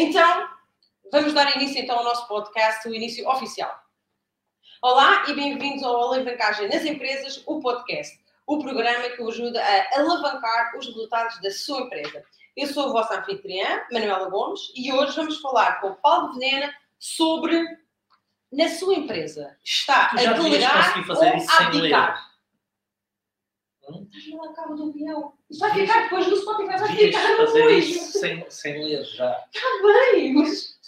Então, vamos dar início então ao nosso podcast, o início oficial. Olá e bem-vindos ao Alavancagem nas Empresas, o podcast, o programa que o ajuda a alavancar os resultados da sua empresa. Eu sou a vossa anfitriã, Manuela Gomes, e hoje vamos falar com o Paulo Venena sobre na sua empresa está Tu já a delegar fazer ou isso sem ler. abdicar. Hum? Estás lá cabo do avião. Isso vai ficar depois no Spotify, vai ficar fazer depois. isso sem, sem ler já. Bem, mas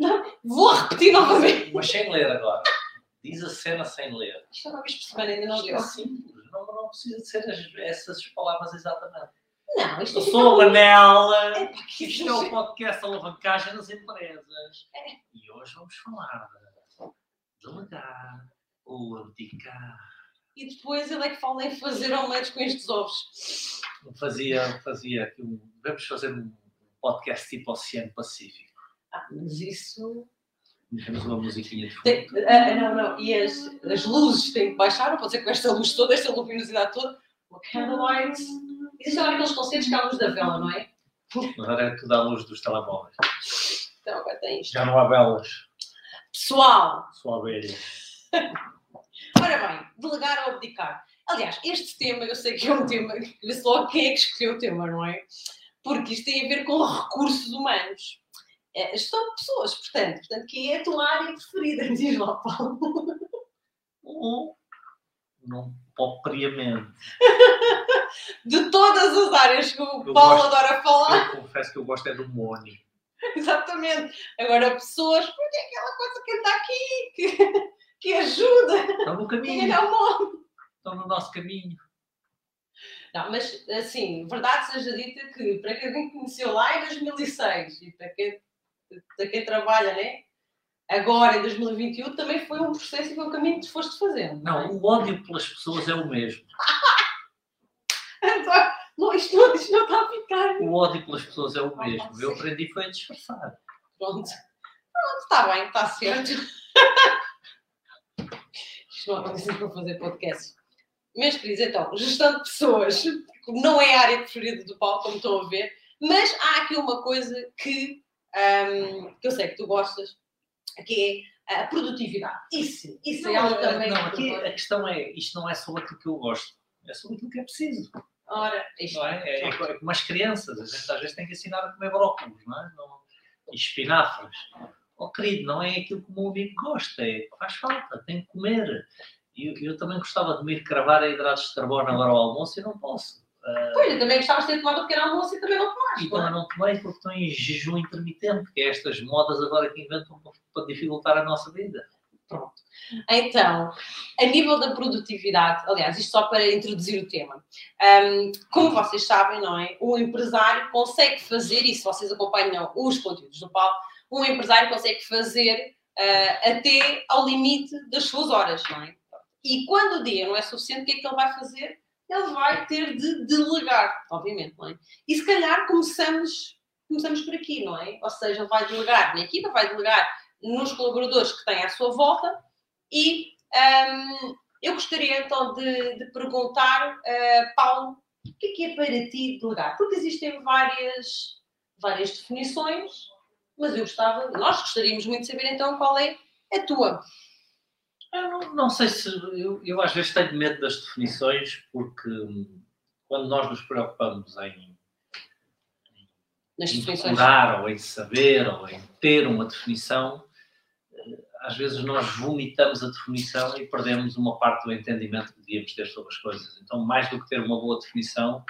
não, vou repetir novamente. Mas sem ler agora. Diz a cena sem ler. Isto é uma vez por semana, ainda não Isto deu. é simples. Não, não precisa de ser as- essas palavras exatamente. Não, isto Eu fica sou a muito- Manela. É pá, que Isto é o podcast Alavancagem nas Empresas. E hoje vamos falar de delegar ou abdicar. E depois ele é que fala em fazer omeletes com estes ovos. Fazia, fazia aqui um. Vamos fazer um podcast tipo Oceano Pacífico. Ah, mas isso. Temos uma musiquinha de fundo. Tem, ah, não, não. E as, as luzes têm que baixar, não pode ser com esta luz toda, esta luminosidade toda. Uma candlelight. Existem agora aqueles concertos que há a luz da vela, não é? Agora é tudo à luz dos telemóveis. Então agora tem isto. Já não há velas, Pessoal, só abelha. ora bem, delegar ou abdicar. Aliás, este tema, eu sei que é um tema, vê-se logo quem é que escolheu o tema, não é? Porque isto tem a ver com recursos humanos. É, gestão de pessoas, portanto, portanto, que é a tua área preferida, diz lá, Paulo. Não propriamente. De todas as áreas que o Eu Paulo gosto. adora falar, Eu confesso que eu gosto é do Moni. exatamente. Agora, pessoas, porque é aquela coisa que está aqui, que, que ajuda, Estão no caminho. é o nome. Estão no nosso caminho. Não, mas assim, verdade seja dita que para quem conheceu lá em 2006 e para quem, para quem trabalha, né? Agora em 2021 também foi um processo e foi um caminho que tu foste fazendo. Não, o ódio pelas pessoas é o mesmo. Não, isto, não, isto não está a ficar. O ódio pelas pessoas é o mesmo. Eu aprendi foi a disfarçar. Pronto. Pronto, está bem, está certo. Isto não acontece para fazer podcast. Meus queridos, então, gestão de pessoas não é a área preferida do Paulo, como estão a ver, mas há aqui uma coisa que, ahm, que eu sei que tu gostas, que é a produtividade. Isso, isso é algo também. não, aqui a questão é, isto não é sobre aquilo que eu gosto. É sobre aquilo que é preciso. Ora, isto. Não é? É, é como as crianças. A gente às vezes tem que ensinar a comer brócolos, não é? Não, e espinafres. Oh, querido, não é aquilo que o meu amigo gosta. É que faz falta, tem que comer. E eu, eu também gostava de me ir cravar a hidratos de carbono agora ao almoço e não posso. Ah, Pois, eu também gostavas de ter tomado um pequeno almoço e também não tomaste. não é? eu não tomei porque estou em jejum intermitente, que é estas modas agora que inventam para, dificultar a nossa vida. Então, a nível da produtividade, aliás, isto só para introduzir o tema, hum, como vocês sabem, não é? O empresário consegue fazer, e se vocês acompanham os conteúdos do Paulo, um empresário consegue fazer ah, até ao limite das suas horas, não é? E quando o dia não é suficiente, o que é que ele vai fazer? Ele vai ter de delegar, obviamente, não é? E se calhar começamos, começamos por aqui, não é? Ou seja, ele vai delegar na equipa, vai delegar nos colaboradores que têm à sua volta e hum, eu gostaria então de, de perguntar, uh, Paulo, o que é que é para ti delegar? Porque existem várias, várias definições, mas eu gostava, nós gostaríamos muito de saber então qual é a tua. Eu não, não sei se. Eu, eu às vezes tenho medo das definições, porque hum, quando nós nos preocupamos em, Nas em decorar, ou em saber, ou em ter uma definição, eh, às vezes nós vomitamos a definição e perdemos uma parte do entendimento que devíamos ter sobre as coisas. Então, mais do que ter uma boa definição,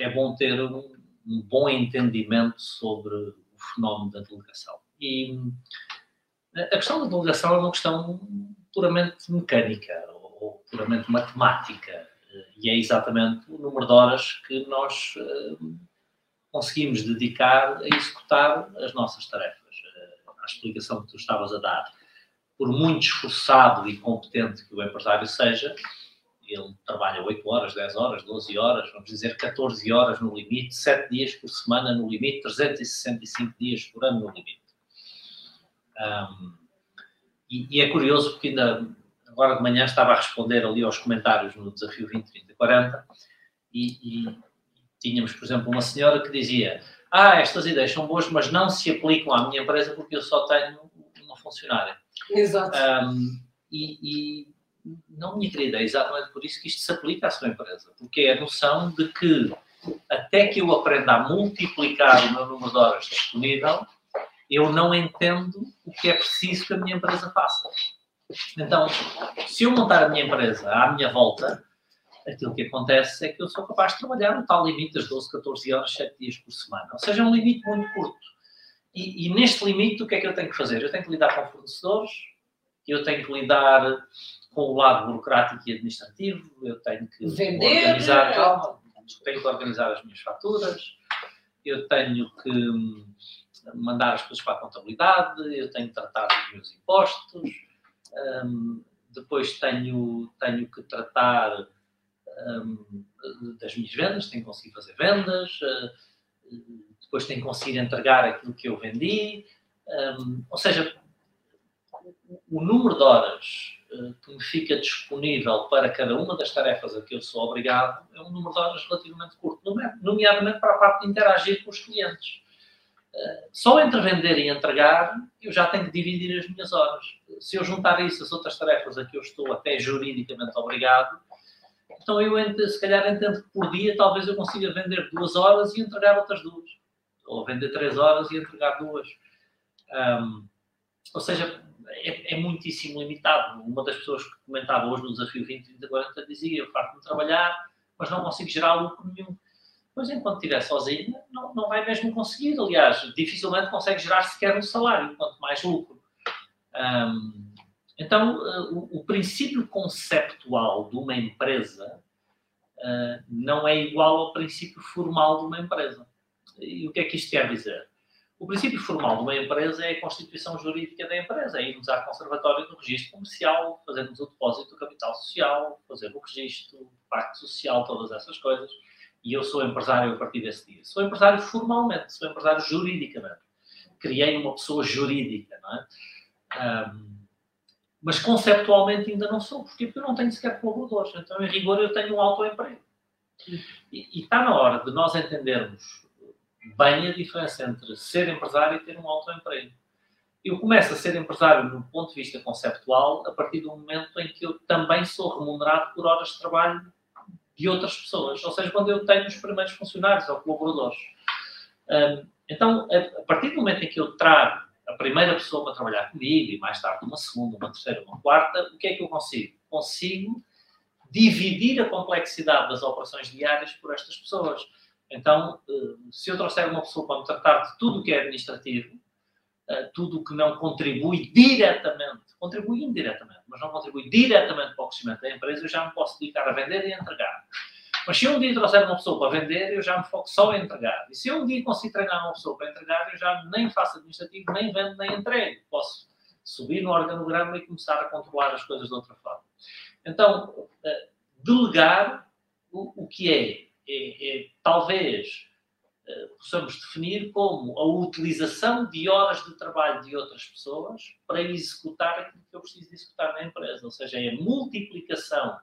é bom ter um, um bom entendimento sobre o fenómeno da delegação. E hum, a questão da delegação é uma questão puramente mecânica ou, puramente matemática. Eh, E é exatamente o número de horas que nós eh, conseguimos dedicar a executar as nossas tarefas. Eh, A explicação que tu estavas a dar, por muito esforçado e competente que o empresário seja, ele trabalha 8 horas, 10 horas, 12 horas, vamos dizer 14 horas no limite, 7 dias por semana no limite, 365 dias por ano no limite. Um, e, e, é curioso porque ainda agora de manhã estava a responder ali aos comentários no desafio 20, 30, 40 e, e tínhamos, por exemplo, uma senhora que dizia ah, estas ideias são boas, mas não se aplicam à minha empresa porque eu só tenho uma funcionária. Exato. Um, e, e, não, minha querida, é exatamente por isso que isto se aplica à sua empresa, porque é a noção de que até que eu aprenda a multiplicar o meu número de horas disponível, eu não entendo o que é preciso que a minha empresa faça. Então, se eu montar a minha empresa à minha volta, aquilo que acontece é que eu sou capaz de trabalhar no tal limite das 12, 14 horas, 7 dias por semana. Ou seja, é um limite muito curto. E, e, neste limite, o que é que eu tenho que fazer? Eu tenho que lidar com fornecedores, eu tenho que lidar com o lado burocrático e administrativo, eu tenho que Vender, organizar, calma, tenho que organizar as minhas faturas, eu tenho que mandar as coisas para a contabilidade, eu tenho que tratar dos meus impostos, um, depois tenho, tenho que tratar um, das minhas vendas, tenho que conseguir fazer vendas, uh, depois tenho que conseguir entregar aquilo que eu vendi. Um, ou seja, o número de horas que me fica disponível para cada uma das tarefas a que eu sou obrigado é um número de horas relativamente curto, nomeadamente para a parte de interagir com os clientes. Uh, só entre vender e entregar, eu já tenho que dividir as minhas horas. Se eu juntar isso às outras tarefas a que eu estou até juridicamente obrigado, então eu se calhar entendo que por dia talvez eu consiga vender duas horas e entregar outras duas. Ou vender três horas e entregar duas. Um, ou seja, é, é, muitíssimo limitado. Uma das pessoas que comentava hoje no desafio 2040 dizia: Eu farto-me trabalhar, mas não consigo gerar lucro nenhum. Pois enquanto estiver sozinho, não, não vai mesmo conseguir. Aliás, dificilmente consegue gerar sequer um salário, quanto mais lucro. Um, então, uh, o, o, princípio conceptual de uma empresa uh, não é igual ao princípio formal de uma empresa. E o que é que isto quer dizer? O princípio formal de uma empresa é a constituição jurídica da empresa, é irmos à conservatória do registro comercial, fazermos o depósito do capital social, fazer o registro, o pacto social, todas essas coisas. E eu sou empresário a partir desse dia. Sou empresário formalmente, sou empresário juridicamente. Criei uma pessoa jurídica, não é? Um, mas conceptualmente ainda não sou. Porque eu não tenho sequer colaboradores. Então, em rigor, eu tenho um autoemprego. E, e está na hora de nós entendermos bem a diferença entre ser empresário e ter um autoemprego. Eu começo a ser empresário do ponto de vista conceptual a partir do momento em que eu também sou remunerado por horas de trabalho de outras pessoas, ou seja, quando eu tenho os primeiros funcionários ou colaboradores. Então, a partir do momento em que eu trago a primeira pessoa para trabalhar comigo e mais tarde uma segunda, uma terceira, uma quarta, o que é que eu consigo? Consigo dividir a complexidade das operações diárias por estas pessoas. Então, eh, se eu trouxer uma pessoa para me tratar de tudo o que é administrativo, eh, tudo o que não contribui diretamente, contribui indiretamente, mas não contribui diretamente para o crescimento da empresa, eu já me posso dedicar a vender e a entregar. Mas se um dia trouxer uma pessoa para vender, eu já me foco só em entregar. E se um dia conseguir treinar uma pessoa para entregar, eu já nem faço administrativo, nem vendo, nem entrego. Posso subir no organograma e começar a controlar as coisas de outra forma. Então, eh, delegar o que é é, é, talvez eh, possamos definir como a utilização de horas de trabalho de outras pessoas para executar aquilo que eu preciso executar na empresa. Ou seja, é a multiplicação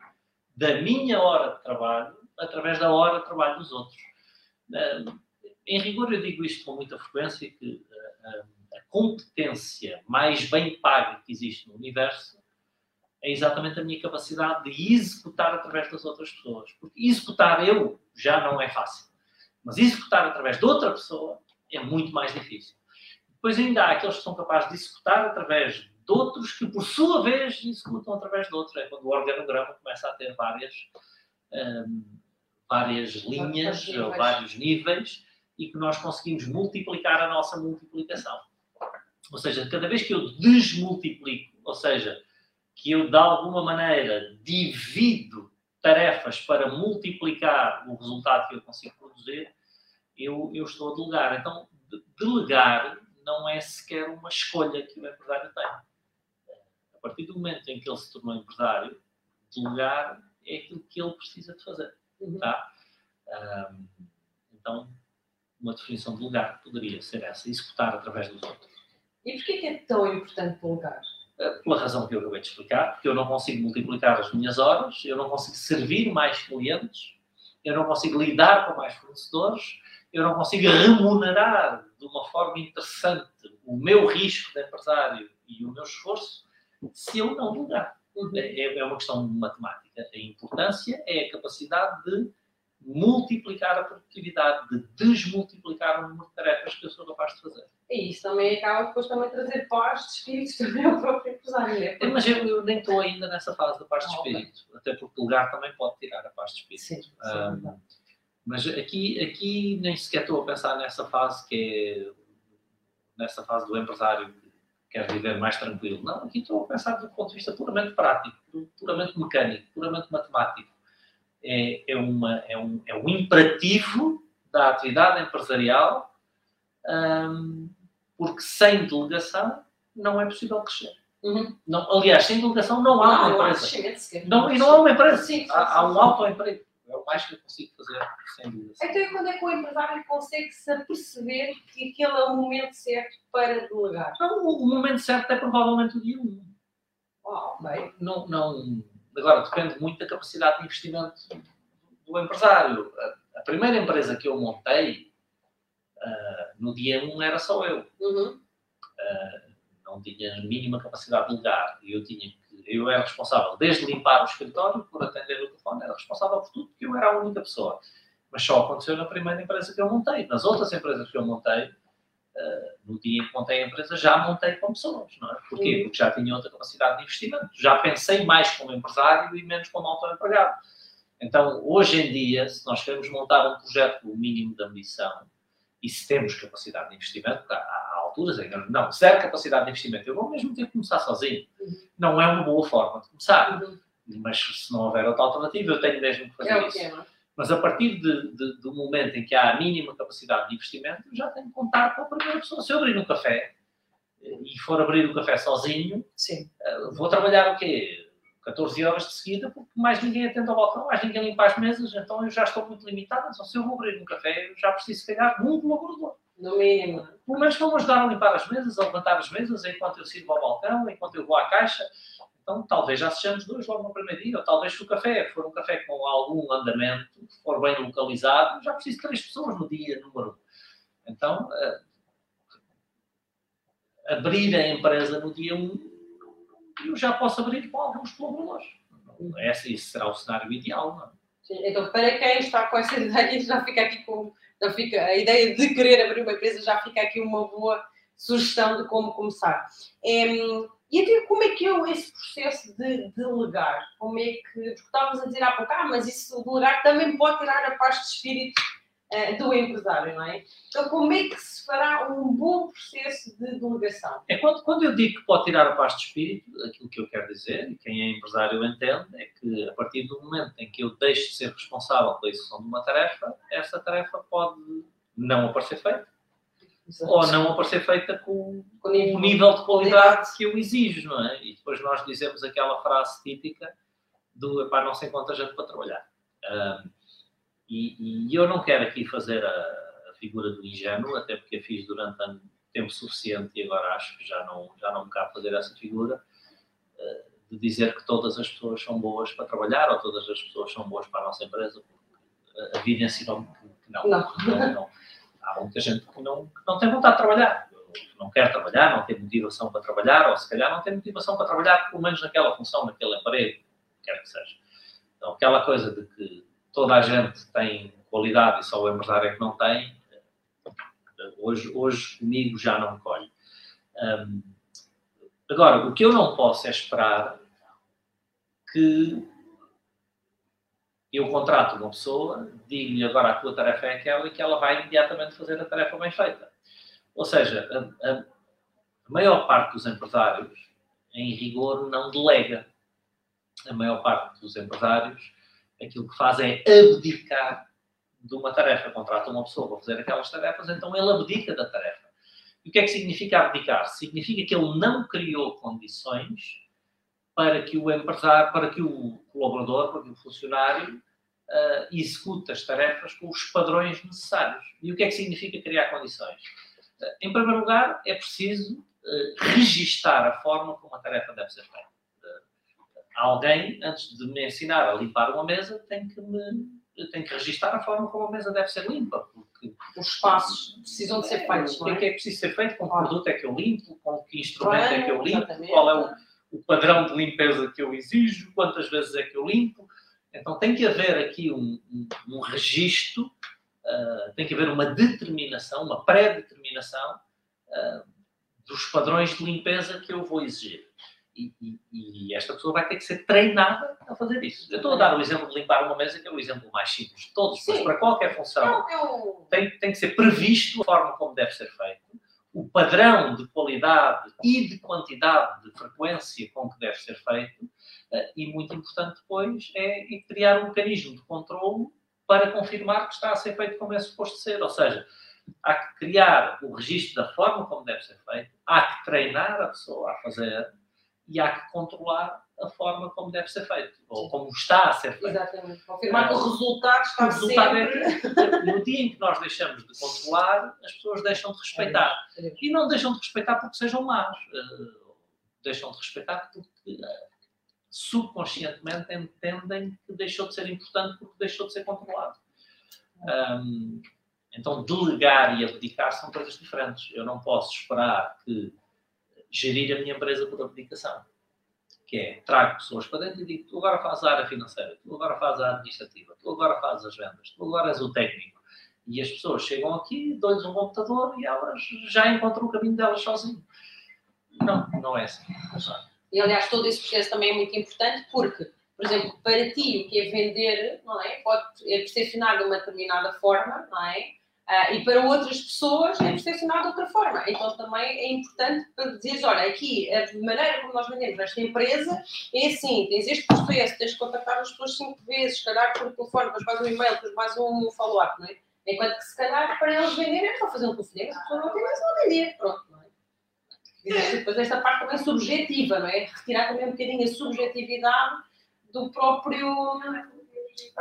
da minha hora de trabalho através da hora de trabalho dos outros. Eh, em rigor, eu digo isto com muita frequência, que eh, a competência mais bem paga que existe no universo é exatamente a minha capacidade de executar através das outras pessoas. Porque executar eu já não é fácil. Mas executar através de outra pessoa é muito mais difícil. Depois ainda há aqueles que são capazes de executar através de outros que, por sua vez, executam através de outros. É quando o organograma começa a ter várias, um, várias linhas ou vários níveis e que nós conseguimos multiplicar a nossa multiplicação. Ou seja, cada vez que eu desmultiplico, ou seja, que eu de alguma maneira divido tarefas para multiplicar o resultado que eu consigo produzir, eu, eu estou a delegar. Então, delegar não é sequer uma escolha que o empresário tem. A partir do momento em que ele se tornou empresário, delegar é aquilo que ele precisa de fazer. Uhum. Tá? Um, então, uma definição de delegar poderia ser essa, executar através dos outros. E porquê que é tão importante delegar? Pela razão que eu acabei de explicar, porque eu não consigo multiplicar as minhas horas, eu não consigo servir mais clientes, eu não consigo lidar com mais fornecedores, eu não consigo remunerar de uma forma interessante o meu risco de empresário e o meu esforço se eu não delegar. É, é uma questão de matemática. A importância é a capacidade de multiplicar a produtividade, de desmultiplicar o número de tarefas que eu sou capaz de fazer. E isso também acaba depois também trazer paz de espírito também ao próprio empresário. É? Mas eu, eu, nem estou ainda nessa fase da paz de ah, espírito, okay. até porque o lugar também pode tirar a paz de espírito. Sim, sim, um, mas aqui, aqui nem sequer estou a pensar nessa fase que é nessa fase do empresário que quer viver mais tranquilo. Não, aqui estou a pensar do ponto de vista puramente prático, puramente mecânico, puramente matemático. É, é, uma, é, um, é um imperativo da atividade empresarial, hum, porque sem delegação não é possível crescer. Uhum. Não, aliás, sem delegação não há uma empresa. Não, e não há uma empresa. Sim, há, há um autoemprego. É o mais que eu consigo fazer, sem dúvida. Então, quando é que o empresário consegue se aperceber que aquele é o momento certo para delegar? Não, o, momento certo é provavelmente o dia 1. Oh, bem. Não, não, agora, depende muito da capacidade de investimento do empresário. A, a primeira empresa que eu montei, uh, no dia 1 era só eu. Uhum. Uh, não tinha a mínima capacidade de delegar. Eu tinha eu era responsável desde limpar o escritório, por atender o telefone, era responsável por tudo, porque eu era a única pessoa. Mas só aconteceu na primeira empresa que eu montei. Nas outras empresas que eu montei, uh, no dia em que montei a empresa, já montei com pessoas, não é? Porquê? Porque já tinha outra capacidade de investimento. Já pensei mais como empresário e menos como autoempregado. Então, hoje em dia, se nós queremos montar um projeto com o mínimo de ambição, e se temos capacidade de investimento, há, alturas em que não, zero capacidade de investimento, eu vou mesmo ter que começar sozinho. Não é uma boa forma de começar. Mas se não houver outra alternativa, eu tenho mesmo que fazer é isso. É. Mas a partir de, de, do momento em que há a mínima capacidade de investimento, já tenho que contar com a primeira pessoa. Se eu abrir um café e for abrir o café sozinho, Sim. Eh, vou trabalhar o quê? 14 horas de seguida, porque mais ninguém atende ao balcão, mais ninguém limpa as mesas, então eu já estou muito limitado. Então, se eu vou abrir um café, eu já preciso, se calhar, de um colaborador. No mínimo. Pelo menos vão ajudar a limpar as mesas, a levantar as mesas, enquanto eu sirvo ao balcão, enquanto eu vou à caixa. Então, talvez já sejamos dois logo no primeiro dia, ou talvez se o café for um café com algum andamento, for bem localizado, já preciso de três pessoas no dia número um. Então, uh, abrir a empresa no dia um, eu já posso abrir com alguns colaboradores. Esse, esse será o cenário ideal, não é? Sim, então, para quem está com essa ideia, já fica aqui com já fica, a ideia de querer abrir uma empresa já fica aqui uma boa sugestão de como começar. É, e até como é que é esse processo de delegar? Como é que. Porque estávamos a dizer há pouco, ah, mas isso delegar também pode tirar a paz de espírito uh, do empresário, não é? Então, como é que se fará um bom processo de delegação? É quando, quando eu digo que pode tirar a paz de espírito, aquilo que eu quero dizer, e quem é empresário entende, é que a partir do momento em que eu deixo de ser responsável pela execução de uma tarefa, essa tarefa pode não aparecer feita. Exato. Ou não aparecer feita com, com o nível de qualidade que eu exijo, não é? E depois nós dizemos aquela frase típica do epá, não se encontra gente para trabalhar. Um, e, e, eu não quero aqui fazer a, a, figura do ingênuo, até porque a fiz durante tempo suficiente e agora acho que já não, já não me cabe fazer essa figura, uh, de dizer que todas as pessoas são boas para trabalhar ou todas as pessoas são boas para a nossa empresa, porque a vida ensinou-me que não. Não. não, não. Há muita gente que não, que não tem vontade de trabalhar, não quer trabalhar, não tem motivação para trabalhar, ou se calhar não tem motivação para trabalhar, pelo menos naquela função, naquele emprego, quer que seja. Então, aquela coisa de que toda a gente tem qualidade e só o empresário é que não tem, hoje, hoje comigo já não colhe. Um, agora, o que eu não posso é esperar que eu contrato uma pessoa, digo-lhe agora a tua tarefa é aquela e que ela vai imediatamente fazer a tarefa bem feita. Ou seja, a, a, maior parte dos empresários, em rigor, não delega. A maior parte dos empresários aquilo que faz é abdicar de uma tarefa. Contrata uma pessoa para fazer aquelas tarefas, então ele abdica da tarefa. E o que é que significa abdicar? Significa que ele não criou condições para que o empresário, para que o colaborador, para que o funcionário uh, execute as tarefas com os padrões necessários. E o que é que significa criar condições? Uh, em primeiro lugar, é preciso uh, registar a forma como a tarefa deve ser feita alguém, antes de me ensinar a limpar uma mesa, tem que me tenho que registrar a forma como a mesa deve ser limpa. Porque Os espaços precisam de ser feitos, o não que é que é? é preciso ser feito, com que produto é que eu limpo, com que instrumento é que eu limpo, qual é o, o padrão de limpeza que eu exijo, quantas vezes é que eu limpo. Então tem que haver aqui um, um, um registro, ah, tem que haver uma determinação, uma pré-determinação ah, dos padrões de limpeza que eu vou exigir. E, e- e esta pessoa vai ter que ser treinada a fazer isso. Eu estou a dar o exemplo de limpar uma mesa, que é o exemplo mais simples de todos, mas Sim. para qualquer função eu... tem, tem que ser previsto a forma como deve ser feito, o padrão de qualidade e de quantidade, de frequência com que deve ser feito, eh, e muito importante depois é criar um mecanismo de controle para confirmar que está a ser feito como é suposto ser. Ou seja, há que criar o registro da forma como deve ser feito, há que treinar a pessoa a fazer e há que controlar a forma como deve ser feito, ou como está a ser feito. Exatamente. Confirmar que o resultado está O resultado é sempre... que, no dia em que nós deixamos de controlar, as pessoas deixam de respeitar. E não deixam de respeitar porque sejam más. Eh, deixam de respeitar porque eh, subconscientemente entendem que deixou de ser importante porque deixou de ser controlado. Ahm, então, delegar e abdicar são coisas diferentes. Eu não posso esperar que gerir a minha empresa por abdicação. Que é, trago pessoas para dentro e digo, tu agora fazes a área financeira, tu agora fazes a administrativa, tu agora fazes as vendas, tu agora és o técnico. E as pessoas chegam aqui, dou-lhes um computador e elas já encontram o caminho delas sozinhas. Não, não é assim. E aliás, todo esse processo também é muito importante porque, por exemplo, para ti o que é vender, não é? Pode é percepcionar de uma determinada forma, não é? Ah, e para outras pessoas é percepcionar de outra forma. Então também é importante para dizeres, olha, aqui a maneira como nós vendemos esta empresa é assim, tens este processo, tens de contactar as pessoas cinco vezes, se calhar por telefone, depois mais um e-mail, depois mais um follow-up, não é? Enquanto que se calhar para eles venderem é só fazer um telefonema, se a pessoa não tem mais não vender, pronto, não é? E depois esta parte também subjetiva, não é? Retirar também um bocadinho a subjetividade do próprio,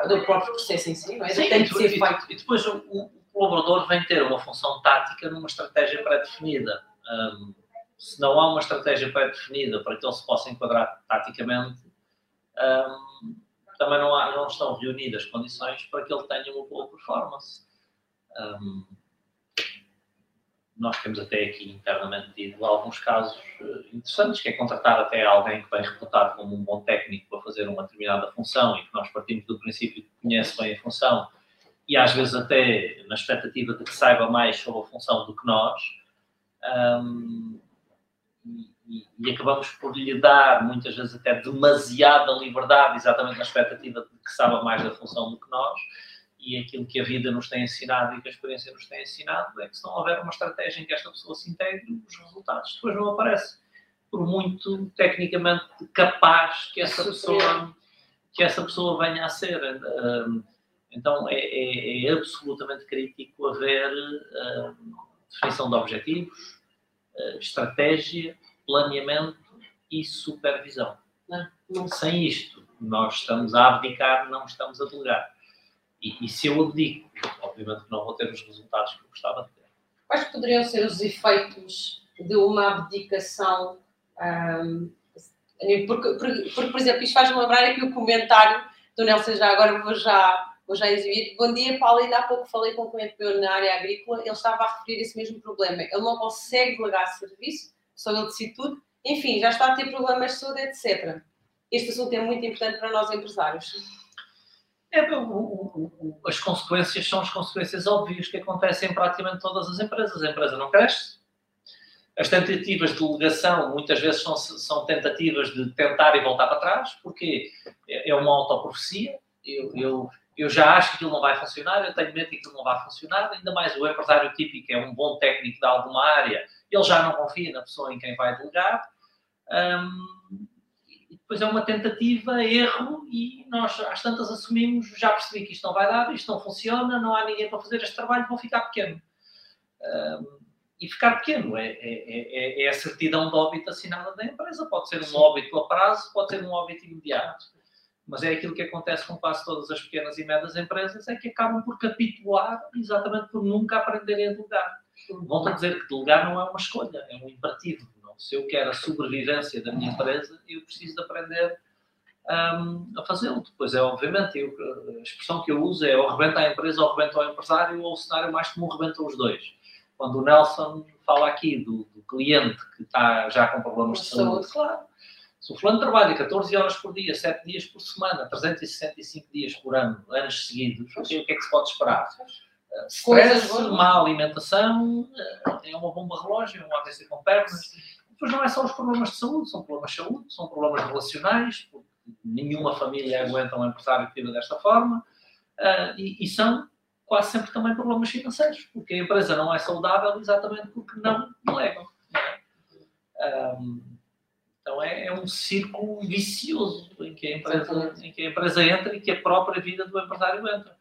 do próprio processo em si, não é? Sim, Tem que ser feito. e depois o, o colaborador vem ter uma função tática numa estratégia pré-definida. Hum, se não há uma estratégia pré-definida para que ele se possa enquadrar taticamente, hum, também não, há, não estão reunidas condições para que ele tenha uma boa performance. Hum, nós temos até aqui internamente tido alguns casos eh, interessantes, que é contratar até alguém que vem reputado como um bom técnico para fazer uma determinada função e que nós partimos do princípio que conhece bem a função e às vezes até na expectativa de que saiba mais sobre a função do que nós. Hum, e, e- acabamos por lhe dar, muitas vezes até demasiada liberdade, exatamente na expectativa de que saiba mais da função do que nós, e aquilo que a vida nos tem ensinado e que a experiência nos tem ensinado é que se não houver uma estratégia em que esta pessoa se integre, os resultados depois não aparecem. Por muito tecnicamente capaz que essa pessoa, que essa pessoa venha a ser. Hum, Então é, é- é absolutamente crítico haver hum, definição de objetivos, eh, estratégia, planeamento e supervisão. Não Sem isto, nós estamos a abdicar, não estamos a delegar. E, e se eu abdico, obviamente que não vou ter os resultados que eu gostava de ter. Quais poderiam ser os efeitos de uma abdicação? ahm, porque, porque, porque, por exemplo, isto faz-me lembrar aqui o comentário do Nelson, já agora vou já, vou já exibir. Bom dia, Paulo. Ainda há pouco falei com um cliente meu na área agrícola, ele estava a referir esse mesmo problema. Ele não consegue delegar serviço, só ele decide tudo. Enfim, já está a ter problemas de saúde, etc. Este assunto é muito importante para nós empresários. É, as consequências são as consequências óbvias que acontecem em praticamente todas as empresas. A empresa não cresce. As tentativas de delegação muitas vezes são, são tentativas de tentar e voltar para trás, porque é é uma autoprofecia. Eu, eu, eu já acho que aquilo não vai funcionar, eu tenho medo que aquilo não vai funcionar. Ainda mais o empresário típico é um bom técnico de alguma área, ele já não confia na pessoa em quem vai delegar. Hum, e depois é uma tentativa, erro, e nós às tantas assumimos, já percebi que isto não vai dar, isto não funciona, não há ninguém para fazer este trabalho, vou ficar pequeno. Hum, e ficar pequeno é, é, é, é a certidão de óbito assinada da empresa. Pode ser um óbito a prazo, pode ser um óbito imediato. Mas é aquilo que acontece com quase todas as pequenas e médias empresas, é que acabam por capitular exatamente por nunca aprenderem a delegar. Volto a dizer que delegar não é uma escolha, é um imperativo. Não? Se eu quero a sobrevivência da minha empresa, eu preciso de aprender um, a fazê-lo. Depois é, obviamente, eu, a expressão que eu uso é ou rebenta a empresa ou rebenta o empresário, ou o cenário mais comum rebenta os dois. Quando o Nelson fala aqui do, do cliente que está já com problemas de saúde, claro. Se o fulano trabalha 14 horas por dia, 7 dias por semana, 365 dias por ano, anos seguidos, o que é que se pode esperar? Uh, stress, má alimentação, uh, tem uma bomba relógio, um AVC com pernas. Depois não é só os problemas de saúde, são problemas de saúde, são problemas relacionais, porque nenhuma família aguenta um empresário que viva desta forma, uh, e, e, são quase sempre também problemas financeiros, porque a empresa não é saudável exatamente porque não delegam. É? Um, então é, é, um círculo vicioso em que, a empresa, em que a empresa entra e que a própria vida do empresário entra.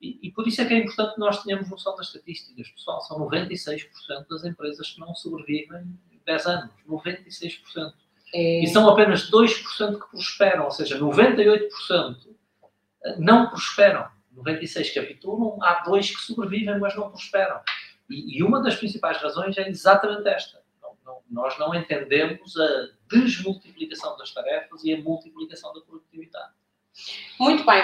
E, e, por isso é que é importante que nós tenhamos noção das estatísticas. Pessoal, são 96% das empresas que não sobrevivem 10 anos. 96%. É... E são apenas 2% que prosperam, ou seja, 98% não prosperam. 96 capitulam, há dois que sobrevivem, mas não prosperam. E, e uma das principais razões é exatamente esta. Não, não, nós não entendemos a desmultiplicação das tarefas e a multiplicação da produtividade. Muito bem.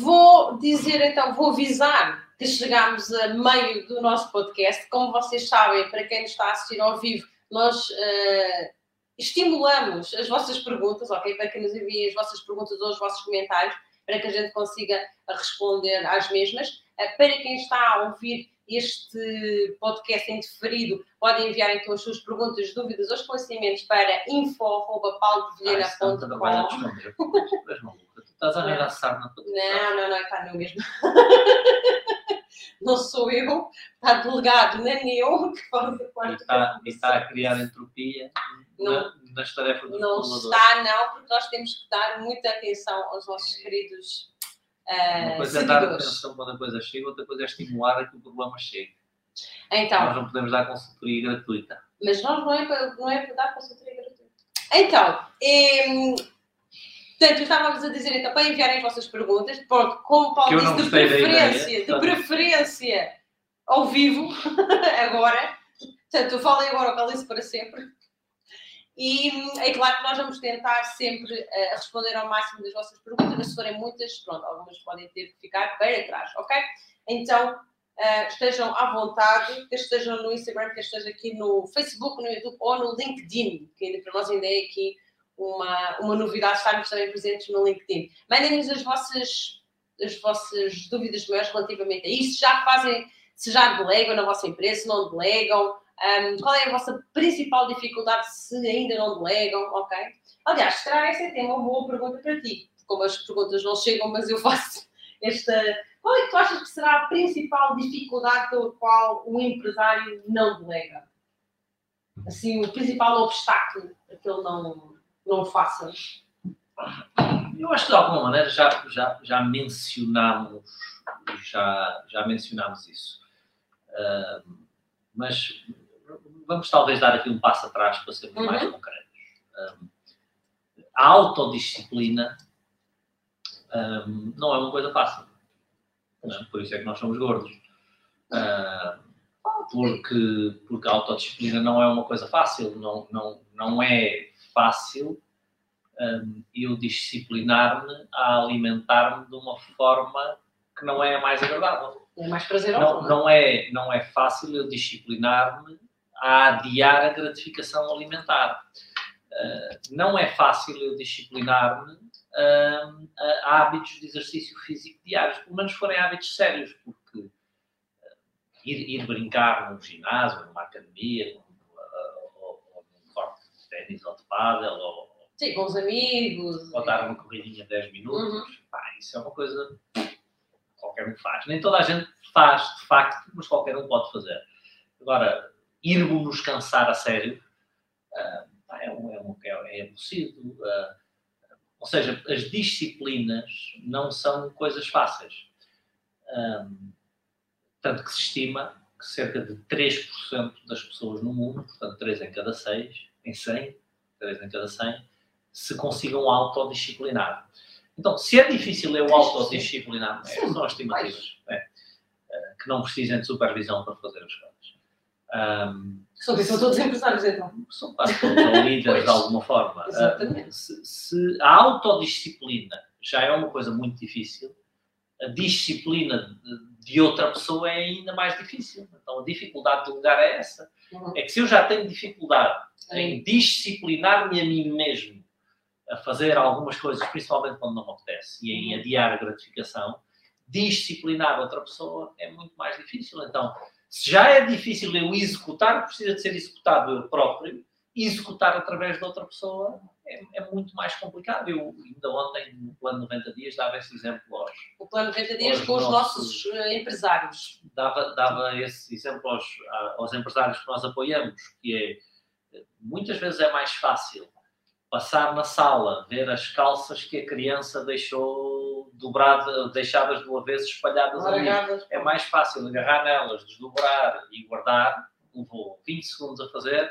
Vou dizer então, vou avisar que chegamos a meio do nosso podcast. Como vocês sabem, para quem nos está a assistir ao vivo, nós uh, estimulamos as vossas perguntas, ok? Para que nos enviem as vossas perguntas ou os vossos comentários, para que a gente consiga responder às mesmas. Uh, para quem está a ouvir este podcast indeferido, podem enviar então as suas perguntas, dúvidas ou esclarecimentos para info.paulodevilhena.com. Estás a arregaçar na tua Não, não, não, está no mesmo. não sou eu, está delegado, nem eu, que faz está, está a criar entropia não, nas tarefas dos Não está, não, porque nós temos que dar muita atenção aos nossos queridos uh, Uma coisa é dar atenção quando a coisa chega, outra coisa é estimular a que o problema chegue. Então, nós não podemos dar consultoria gratuita. Mas nós não é para, não é para dar consultoria gratuita. Então, eh, Portanto, estávamos a dizer então para enviarem as vossas perguntas, pronto, como o Paulo disse, de preferência, de preferência ao vivo, agora. Portanto, eu falei agora o Calice para sempre. E é claro que nós vamos tentar sempre uh, responder ao máximo das vossas perguntas, mas se forem muitas, pronto, algumas podem ter que ficar para trás, ok? Então, uh, estejam à vontade, que estejam no Instagram, que esteja aqui no Facebook, no YouTube ou no LinkedIn, que ainda para nós ainda é aqui uma, uma novidade estarmos também presentes no LinkedIn. Mandem-nos as vossas, as vossas dúvidas maiores relativamente a isso. Já fazem, se já delegam na vossa empresa, se não delegam, um, qual é a vossa principal dificuldade se ainda não delegam, ok? Aliás, se calhar essa é uma boa pergunta para ti. Como as perguntas não chegam, mas eu faço esta. Qual é que tu achas que será a principal dificuldade pela qual o empresário não delega? Assim, o principal obstáculo a que ele não, não façam? Eu acho que de alguma maneira já, já, já mencionámos já, já mencionámos isso. Uh, mas vamos talvez dar aqui um passo atrás para sermos uhum. mais concretos. Um, a autodisciplina um, não é uma coisa fácil. É? Por isso é que nós somos gordos. Uh, porque, porque a autodisciplina não é uma coisa fácil, não, não, não é fácil um, eu disciplinar-me a alimentar-me de uma forma que não é a mais agradável. É mais prazeroso. Não, é? não, é, não é fácil eu disciplinar-me a adiar a gratificação alimentar. Uh, não é fácil eu disciplinar-me uh, a hábitos de exercício físico diários, pelo menos forem hábitos sérios, porque uh, ir, ir, brincar num ginásio, numa academia, num, ou, num corte de ténis ou de pádel, ou, Sim, com os amigos. Ou dar uma corridinha de 10 minutos, uhum. pá, isso é uma coisa que qualquer um faz. Nem toda a gente faz, de facto, mas qualquer um pode fazer. Agora, ir-nos cansar a sério uh, é, um, é, um, é, é possível. Uh, ou seja, as disciplinas não são coisas fáceis. Um, tanto que se estima que cerca de 3% das pessoas no mundo, portanto 3 em cada 6, em 100, 3 em cada 100, se consigam autodisciplinar. Então, se é difícil eu autodisciplinar, é, são as estimativas, é, que não precisem de supervisão para fazer as coisas. Um, são, são todos empresários, então. São, são líderes de alguma forma. Exatamente. Uh, se, se a autodisciplina já é uma coisa muito difícil, a disciplina de outra pessoa é ainda mais difícil. Então a dificuldade do lugar é essa. Uhum. É que se eu já tenho dificuldade em disciplinar-me a mim mesmo a fazer algumas coisas, principalmente quando não me apetece, e em uhum. adiar a gratificação, disciplinar outra pessoa é muito mais difícil. Então, se já é difícil eu executar, precisa de ser executado eu próprio, executar através de outra pessoa é, é, muito mais complicado. Eu ainda ontem, no plano 90 dias, dava esse exemplo aos. O plano 90 dias com os nossos, nossos eh, empresários. Dava, dava esse exemplo aos, aos empresários que nós apoiamos, que é muitas vezes é mais fácil passar na sala, ver as calças que a criança deixou dobradas, deixadas do avesso espalhadas ali. É mais fácil agarrar nelas, desdobrar e guardar, levou 20 segundos a fazer,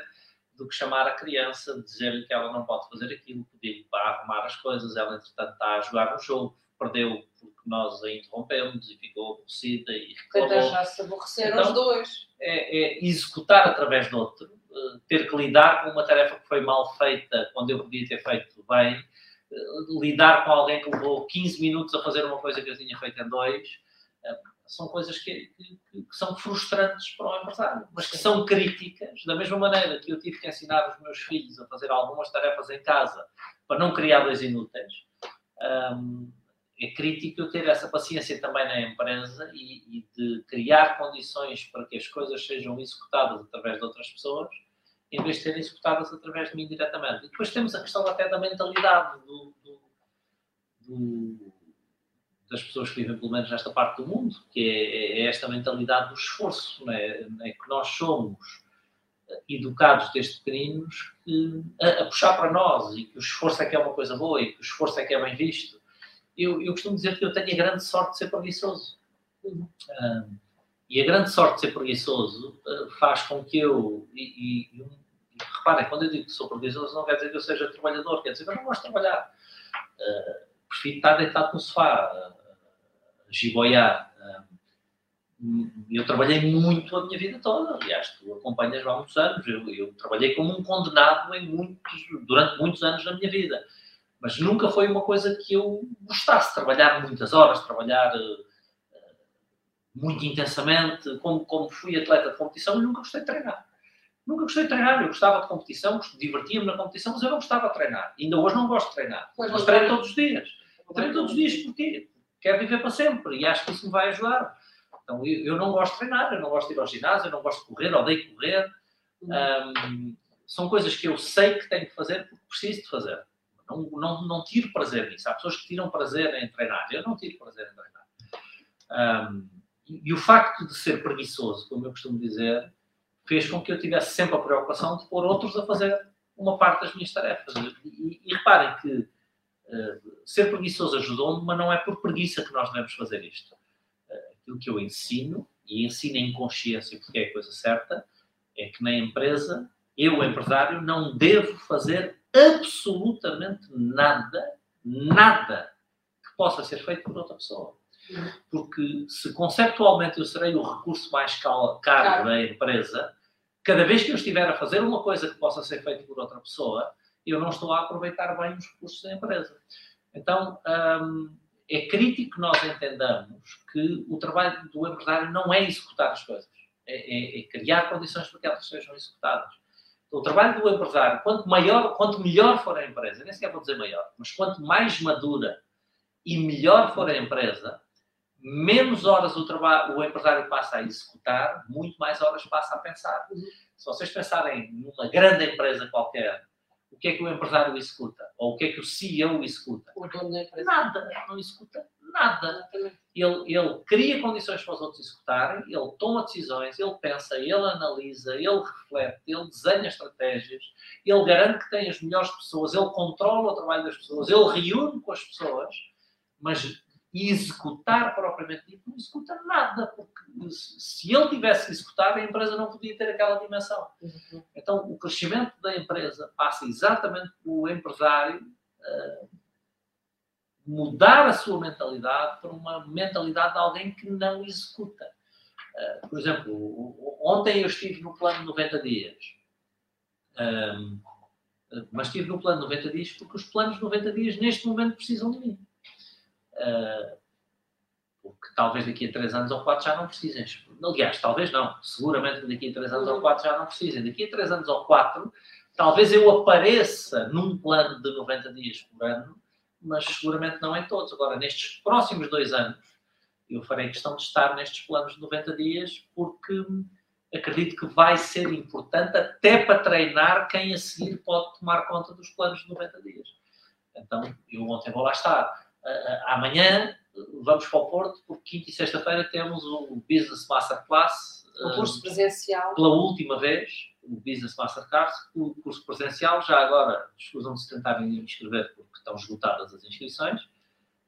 do que chamar a criança, dizer-lhe que ela não pode fazer aquilo, pedir-lhe para arrumar as coisas, ela entretanto está a jogar no jogo, perdeu porque nós a interrompemos e ficou aborrecida e reclamou. já se aborreceram então, os dois. É, é, executar através do outro, ter que lidar com uma tarefa que foi mal feita quando eu podia ter feito bem, eh, lidar com alguém que levou 15 minutos a fazer uma coisa que eu tinha feito em dois, eh, são coisas que, que, são frustrantes para o empresário, mas que são críticas, da mesma maneira que eu tive que ensinar os meus filhos a fazer algumas tarefas em casa para não criar dois inúteis. Um, é crítico eu ter essa paciência também na empresa e, e, de criar condições para que as coisas sejam executadas através de outras pessoas, em vez de serem executadas através de mim diretamente. E depois temos a questão até da mentalidade do, do, do das pessoas que vivem, pelo menos nesta parte do mundo, que é, é esta mentalidade do esforço, é? é que nós somos educados desde pequeninos que, a, a, puxar para nós e que o esforço é que é uma coisa boa e que o esforço é que é bem visto. Eu, eu costumo dizer que eu tenho a grande sorte de ser preguiçoso. Um, e a grande sorte de ser preguiçoso uh, faz com que eu. E, e, e, reparem, quando eu digo que sou preguiçoso, não quer dizer que eu seja trabalhador, quer dizer que eu não gosto de trabalhar. Uh, prefiro estar deitado no sofá, giboiar. Eu trabalhei muito a minha vida toda, aliás, tu acompanhas há muitos anos. Eu, eu, trabalhei como um condenado em muitos, durante muitos anos da minha vida, mas nunca foi uma coisa que eu gostasse trabalhar muitas horas, trabalhar uh, muito intensamente. Como, como fui atleta de competição, eu nunca gostei de treinar. Nunca gostei de treinar. Eu gostava de competição, divertia-me na competição, mas eu não gostava de treinar. Ainda hoje não gosto de treinar. Pois mas treino todos os dias. Treino todos os dias porquê? quero viver para sempre e acho que isso me vai ajudar. Então, eu, eu, não gosto de treinar, eu não gosto de ir ao ginásio, eu não gosto de correr, odeio correr. Um, são coisas que eu sei que tenho que fazer porque preciso de fazer. Não, não, não tiro prazer nisso. Há pessoas que tiram prazer em treinar. Eu não tiro prazer em treinar. Um, e, o facto de ser preguiçoso, como eu costumo dizer, fez com que eu tivesse sempre a preocupação de pôr outros a fazer uma parte das minhas tarefas. E, e, e reparem que Uh, ser preguiçoso ajudou-me, mas não é por preguiça que nós devemos fazer isto. Uh, aquilo que eu ensino, e ensino em consciência porque é a coisa certa, é que na empresa, eu, empresário, não devo fazer absolutamente nada, nada que possa ser feito por outra pessoa. Porque se conceptualmente eu serei o recurso mais caro da empresa, cada vez que eu estiver a fazer uma coisa que possa ser feita por outra pessoa, eu não estou a aproveitar bem os recursos da empresa. Então, hum, é crítico que nós entendamos que o trabalho do empresário não é executar as coisas, é, é, é criar condições para que elas sejam executadas. Então, o trabalho do empresário, quanto maior, quanto melhor for a empresa, nem sequer vou dizer maior, mas quanto mais madura e melhor for a empresa, menos horas o, trabalho, o empresário passa a executar, muito mais horas passa a pensar. Uhum. Se vocês pensarem numa grande empresa qualquer, o que é que o empresário executa? Ou o que é que o CEO executa? O dono da empresa. Nada, não executa nada. Ele, ele cria condições para os outros executarem, ele toma decisões, ele pensa, ele analisa, ele reflete, ele desenha estratégias, ele garante que tem as melhores pessoas, ele controla o trabalho das pessoas, ele reúne com as pessoas, mas executar propriamente dito, não executa nada, porque se ele tivesse que executar, a empresa não podia ter aquela dimensão. Uhum. Então, o crescimento da empresa passa exatamente pelo empresário uh, mudar a sua mentalidade para uma mentalidade de alguém que não executa. Uh, por exemplo, ontem eu estive no plano de 90 dias. Um, mas estive no plano de 90 dias porque os planos de 90 dias neste momento precisam de mim. Uh, porque talvez daqui a 3 anos ou 4 já não precisem. Aliás, talvez não. Seguramente daqui a 3 anos ou 4 já não precisem. Daqui a 3 anos ou 4, talvez eu apareça num plano de 90 dias por ano, mas seguramente não em todos. Agora, nestes próximos dois anos, eu farei questão de estar nestes planos de 90 dias porque acredito que vai ser importante até para treinar quem a seguir pode tomar conta dos planos de 90 dias. Então, eu ontem vou lá estar. Amanhã vamos para o Porto, porque quinta e sexta-feira temos o Business Masterclass. O curso presencial. Pela última vez, o Business Masterclass, o curso presencial. Já agora, escusam de se tentarem inscrever, porque estão esgotadas as inscrições.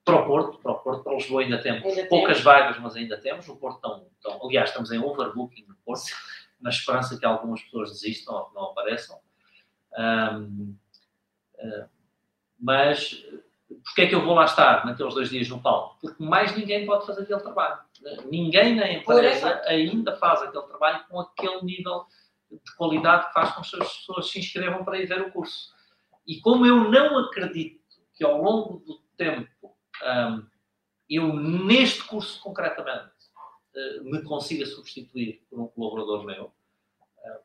Para o Porto, para o Porto, para Lisboa ainda temos ainda poucas temos. vagas, mas ainda temos. O Porto estão, estão, aliás, estamos em overbooking no Porto, na esperança que algumas pessoas desistam ou que não apareçam. Um, uh, mas Porquê é que eu vou lá estar naqueles dois dias no palco? Porque mais ninguém pode fazer aquele trabalho. Ninguém na empresa ainda faz aquele trabalho com aquele nível de qualidade que faz com que as pessoas se inscrevam para ir ver o curso. E como eu não acredito que ao longo do tempo um, eu, neste curso concretamente, uh, me consiga substituir por um colaborador meu,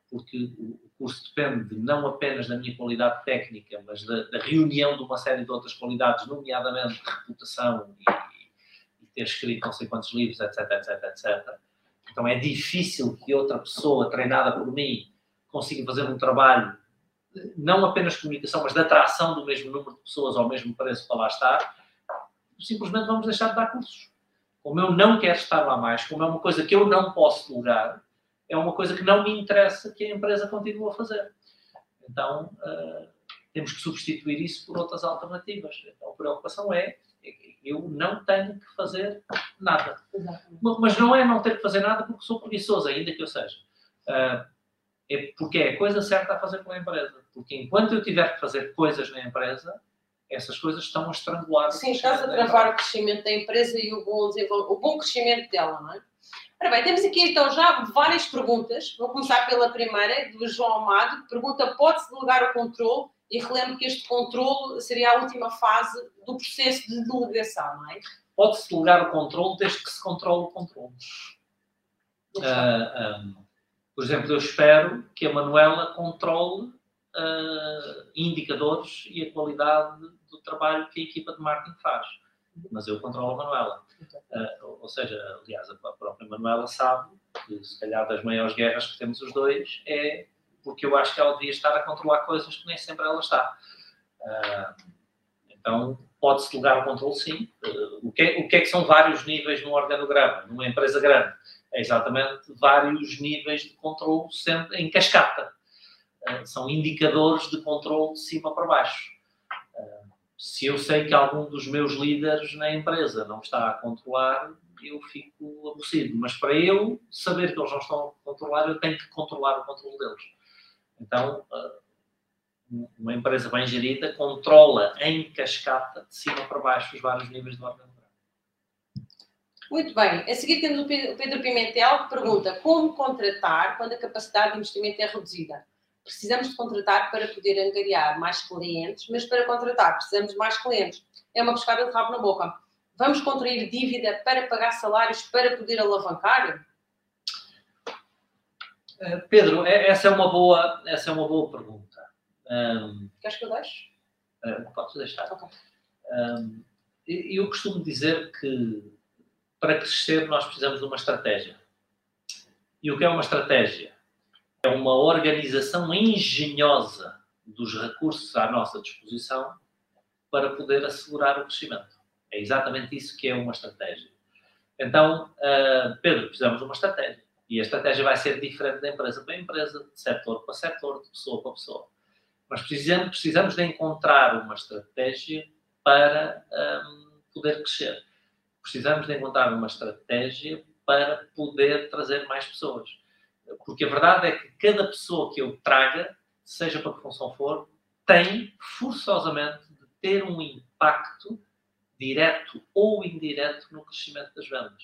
porque o curso depende não apenas da minha qualidade técnica, mas da, da, reunião de uma série de outras qualidades, nomeadamente reputação e, e, ter escrito não sei quantos livros, etc, etc, etc. Então é difícil que outra pessoa treinada por mim consiga fazer um trabalho não apenas de comunicação, mas de atração do mesmo número de pessoas ao mesmo preço para lá estar. Simplesmente vamos deixar de dar cursos. Como eu não quero estar lá mais, como é uma coisa que eu não posso lugar, é uma coisa que não me interessa que a empresa continue a fazer. Então, uh, temos que substituir isso por outras alternativas. Então, a preocupação é, eu não tenho que fazer nada. Exatamente. Mas não é não ter que fazer nada porque sou preguiçoso, ainda que eu seja. Uh, é porque é a coisa certa a fazer com a empresa. Porque enquanto eu tiver que fazer coisas na empresa, essas coisas estão a estrangular. Sim, estás a travar o crescimento da empresa e o bom, o bom crescimento dela, não é? Ora bem, temos aqui então já várias perguntas. Vou começar pela primeira, do João Amado, que pergunta: pode-se delegar o controle? E relembro que este controle seria a última fase do processo de delegação, não é? Pode-se delegar o controle desde que se controle o controle. Uh, ah, um, por exemplo, eu espero que a Manuela controle uh, indicadores e a qualidade do trabalho que a equipa de marketing faz. Mas eu controlo a Manuela. Uh, ou seja, aliás, a própria Manuela sabe que se calhar das maiores guerras que temos os dois é porque eu acho que ela devia estar a controlar coisas que nem sempre ela está. Uh, então, pode-se delegar o controle, sim. Uh, o, que é, o que é que são vários níveis num organograma, numa empresa grande? É exatamente vários níveis de controle sempre em cascata. Uh, são indicadores de controle de cima para baixo se eu sei que algum dos meus líderes na empresa não está a controlar, eu fico aborrecido. Mas para eu saber que eles não estão a controlar, eu tenho que controlar o controle deles. Então, ah, uma empresa bem gerida controla em cascata, de cima para baixo, os vários níveis de organização. Muito bem. A seguir temos o Pedro Pimentel que pergunta como contratar quando a capacidade de investimento é reduzida precisamos de contratar para poder angariar mais clientes, mas para contratar precisamos de mais clientes. É uma pescada de rabo na boca. Vamos contrair dívida para pagar salários para poder alavancar? Eh, Pedro, é, essa é uma boa, essa é uma boa pergunta. Um, Queres que eu deixe? Uh, podes deixar. Okay. Um, eu costumo dizer que para crescer nós precisamos de uma estratégia. E o que é uma estratégia? é uma organização engenhosa dos recursos à nossa disposição para poder assegurar o crescimento. É exatamente isso que é uma estratégia. Então, uh, Pedro, precisamos de uma estratégia. E a estratégia vai ser diferente de empresa para empresa, de setor para setor, de pessoa para pessoa. Mas precisamos, precisamos de encontrar uma estratégia para um, ehm, poder crescer. Precisamos de encontrar uma estratégia para poder trazer mais pessoas. Porque a verdade é que cada pessoa que eu traga, seja para que função for, tem forçosamente de ter um impacto direto ou indireto no crescimento das vendas.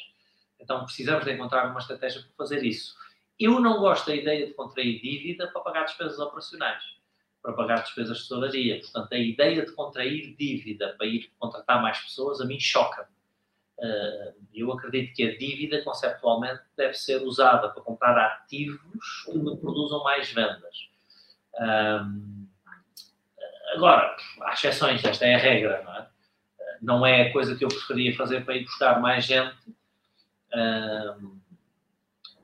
Então precisamos de encontrar uma estratégia para fazer isso. Eu não gosto da ideia de contrair dívida para pagar despesas operacionais, para pagar despesas de tesouraria. Portanto, a ideia de contrair dívida para ir contratar mais pessoas, a mim choca. Uh, eu acredito que a dívida, conceptualmente, deve ser usada para comprar ativos que me produzam mais vendas. Agora, há exceções, esta é a regra, não é? Não é a coisa que eu preferia fazer para ir buscar mais gente, um,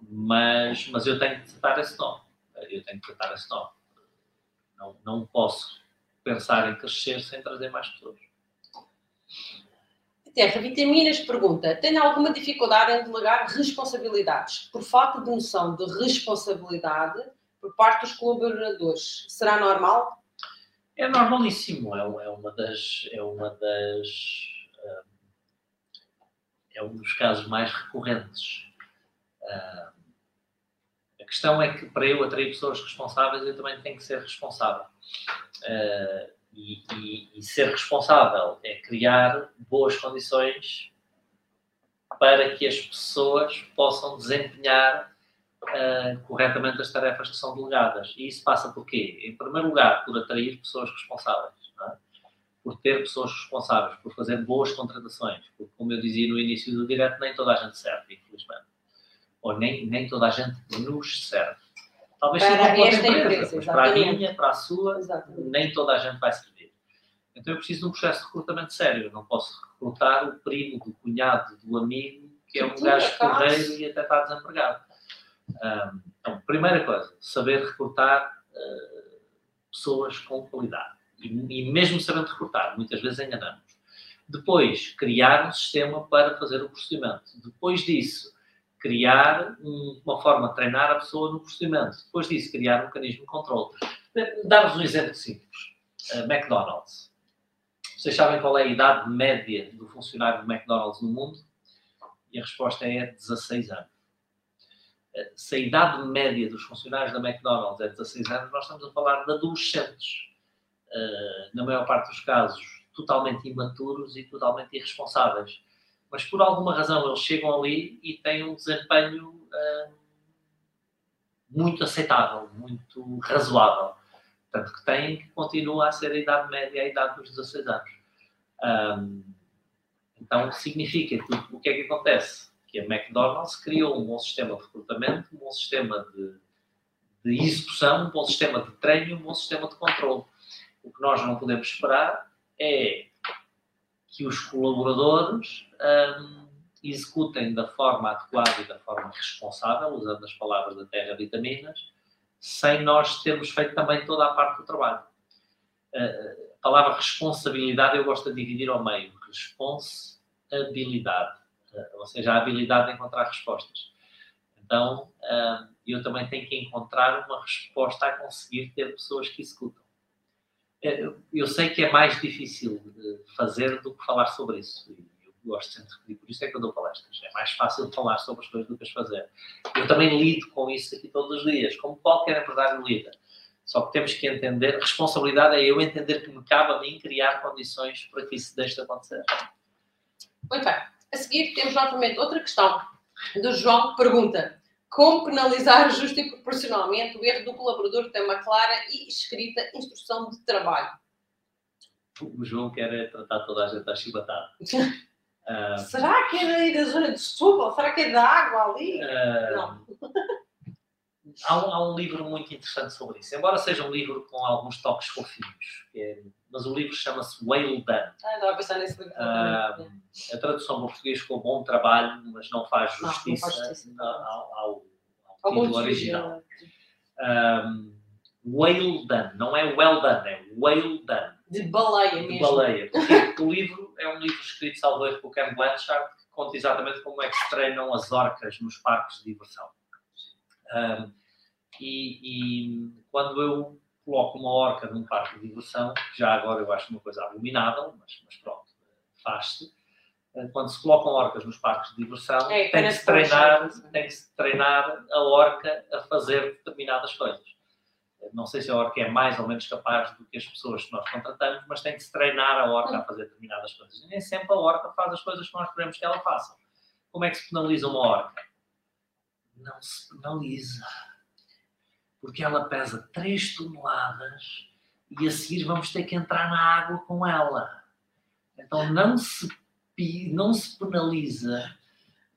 mas, mas eu tenho que tratar esse nó. Eu tenho que tratar esse nó. Não, não posso pensar em crescer sem trazer mais pessoas. Terra Vitaminas pergunta: tem alguma dificuldade em delegar responsabilidades por falta de noção de responsabilidade por parte dos colaboradores? Será normal? É normalíssimo. É, é uma das. É uma das. é um dos casos mais recorrentes. a questão é que para eu atrair pessoas responsáveis, eu também tenho que ser responsável. E, e, e, ser responsável é criar boas condições para que as pessoas possam desempenhar uh, corretamente as tarefas que são delegadas. E isso passa por quê? Em primeiro lugar, por atrair pessoas responsáveis, é? por ter pessoas responsáveis, por fazer boas contratações, porque, como eu dizia no início do direto, nem toda a gente serve, infelizmente. Ou nem, nem toda a gente nos serve. Talvez para seja uma esta empresa, empresa mas para a minha, para a sua, exatamente. nem toda a gente vai servir. Então eu preciso de um processo de recrutamento sério. Eu não posso recrutar o primo, do cunhado, do amigo, que é um gajo correio e até está desempregado. Então, primeira coisa, saber recrutar uh, pessoas com qualidade. E, mesmo sabendo recrutar, muitas vezes enganamos. Depois, criar um sistema para fazer o procedimento. Depois disso, criar um, uma forma de treinar a pessoa no procedimento. Depois disso, criar um mecanismo de controle. Dar-vos um exemplo simples. Uh, McDonald's. Vocês sabem qual é a idade média do funcionário do McDonald's no mundo? E a resposta é 16 anos se a idade média dos funcionários da McDonald's é 16 anos, nós estamos a falar de adolescentes. Uh, na maior parte dos casos, totalmente imaturos e totalmente irresponsáveis. Mas por alguma razão eles chegam ali e têm um desempenho uh, muito aceitável, muito razoável. Tanto que têm que continua a ser a idade média, a idade dos 16 anos. Um, então significa que o que é que acontece? A McDonald's criou um bom sistema de recrutamento, um bom sistema de, de execução, um bom sistema de treino um bom sistema de controle. O que nós não podemos esperar é que os colaboradores um, executem da forma adequada e da forma responsável, usando as palavras da Terra Vitaminas, sem nós termos feito também toda a parte do trabalho. Uh, a palavra responsabilidade eu gosto de dividir ao meio. Responsabilidade ou seja, a habilidade de encontrar respostas. Então, ah, eu também tenho que encontrar uma resposta a conseguir ter pessoas que executam. É, eu sei que é mais difícil fazer do que falar sobre isso. Eu gosto sempre de repetir, por isso é que eu dou palestras. É mais fácil falar sobre as coisas do que as fazer. Eu também lido com isso aqui todos os dias, como qualquer empresário lida. Só que temos que entender, responsabilidade é eu entender que me cabe a mim criar condições para que isso deixe de acontecer. Muito bem. A seguir, temos novamente outra questão do João que pergunta como penalizar justo e proporcionalmente o erro do colaborador que tem uma clara e escrita instrução de trabalho? O João quer tratar toda a gente à chibatada. uh, Será que é da zona de Setúbal? Será que é da água ali? Uh, Não. há, um, há um, livro muito interessante sobre isso. Embora seja um livro com alguns toques fofinhos, é, mas o livro chama-se Whale Done. Ah, estava a pensar nesse livro. Uh, a tradução para português ficou bom trabalho, mas não faz justiça, não, não faz justiça ao, ao, ao título original. Um, whale Done, não é well done, é whale done. De baleia mesmo. De baleia. Porque o livro é um livro escrito, salvo erro, por Ken Blanchard, que conta exatamente como é que se treinam as orcas nos parques de diversão. Um, e, e, quando eu coloco uma orca num parque de diversão, que já agora eu acho uma coisa abominável, mas, mas pronto, faz-se. Eh, quando se colocam orcas nos parques de diversão, é, tem, que se treinar, tem que se treinar a orca a fazer determinadas coisas. Eh, não sei se a orca é mais ou menos capaz do que as pessoas que nós contratamos, mas tem que se treinar a orca a fazer determinadas coisas. E nem sempre a orca faz as coisas que nós queremos que ela faça como é que se penaliza uma orca? Não se penaliza. Porque ela pesa 3 toneladas e a seguir vamos ter que entrar na água com ela. Então não se, não se penaliza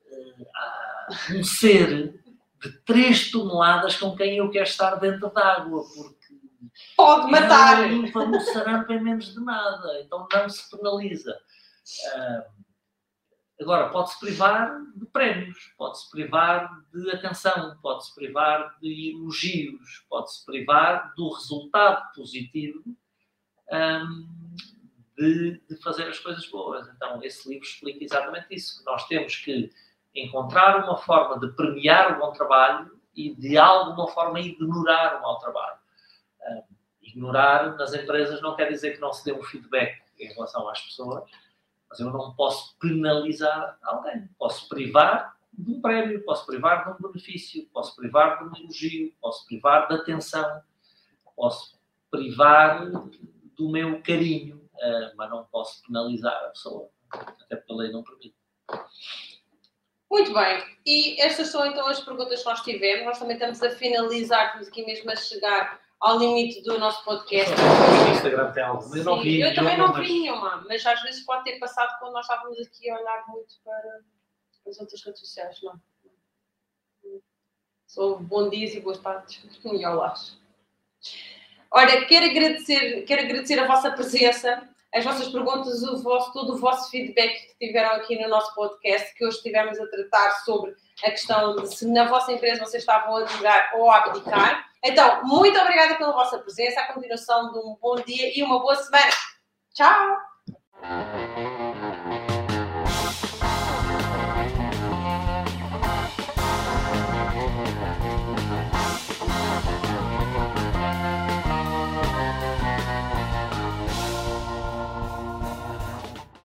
uh, um ser de 3 toneladas com quem eu quero estar dentro d'água, porque pode matar. Limpa no sarampo em menos de nada, então não se penaliza. Uh, Agora, pode-se privar de prémios, pode-se privar de atenção, pode-se privar de elogios, pode-se privar do resultado positivo um, de, de, fazer as coisas boas. Então, esse livro explica exatamente isso: nós temos que encontrar uma forma de premiar o bom trabalho e, de alguma forma, ignorar o mau trabalho. Um, ignorar nas empresas não quer dizer que não se dê um feedback em relação às pessoas mas eu não posso penalizar alguém. Posso privar de um prémio, posso privar de um benefício, posso privar de um elogio, posso privar de atenção, posso privar do meu carinho, eh, mas não posso penalizar a pessoa, até porque a lei não permite. Muito bem, e estas são então as perguntas que nós tivemos. Nós também estamos a finalizar, estamos aqui mesmo a chegar ao limite do nosso podcast. O Instagram tem algo, eu não vi. Eu também não vi nenhuma, mas às vezes pode ter passado quando nós estávamos aqui a olhar muito para as outras redes sociais, não. Sou bom dias e boas tardes e olás. Ora, quero agradecer, quero agradecer a vossa presença, as vossas perguntas, o vosso, todo o vosso feedback que tiveram aqui no nosso podcast, que hoje estivemos a tratar sobre a questão de se na vossa empresa vocês estavam a ligar ou a abdicar. Então, muito obrigada pela vossa presença, a continuação de um bom dia e uma boa semana. Tchau!